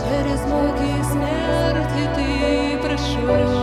через муки смерти ты прошел.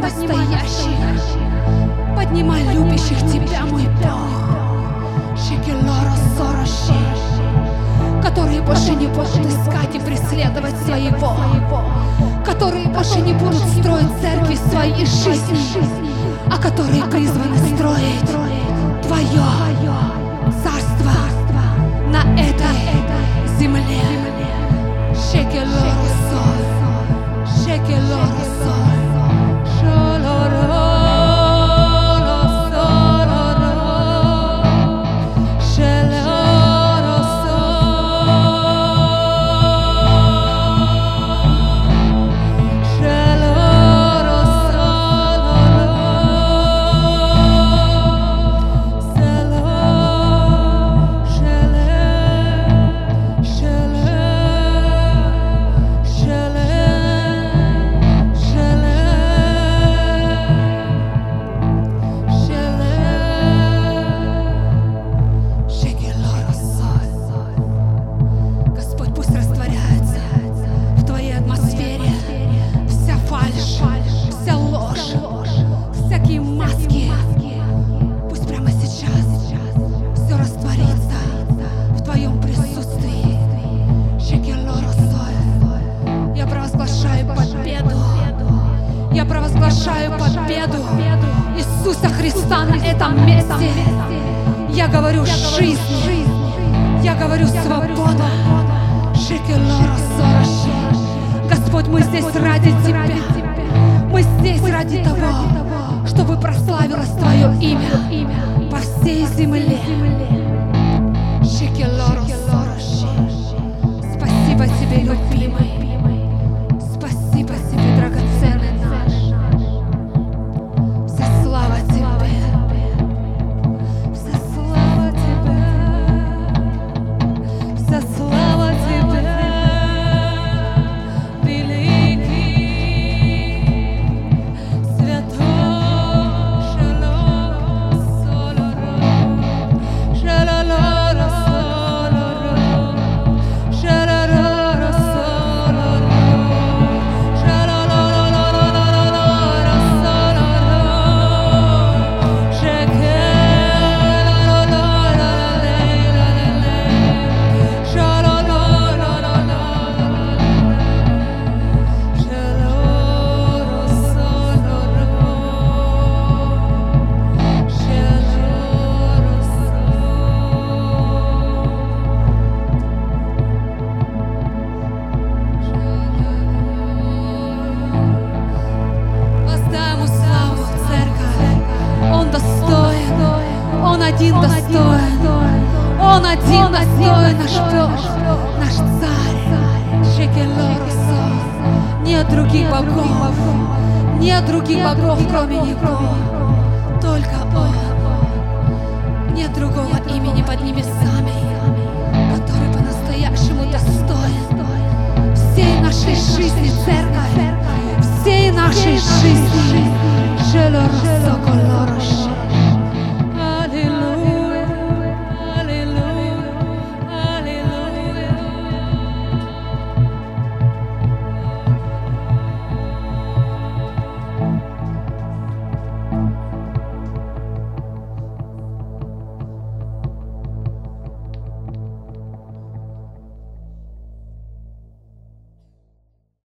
Настоящих. Поднимай любящих Тебя, мой Бог. Шекелоросорощи. Которые больше не будут искать и преследовать своего. Которые больше не будут строить церкви своей жизни, а которые призваны строить Твое царство на этой земле. Шекелоросо, шекелоросо, шолоросолоро, один достоин. Он один достоин, наш Бог, наш Царь. Шекелорусо. Нет других богов, нет других богов, кроме Него. Только Он. Нет другого имени под небесами, который по-настоящему достоин всей нашей жизни, Церковь, всей нашей жизни. Шелорусо, колорушо.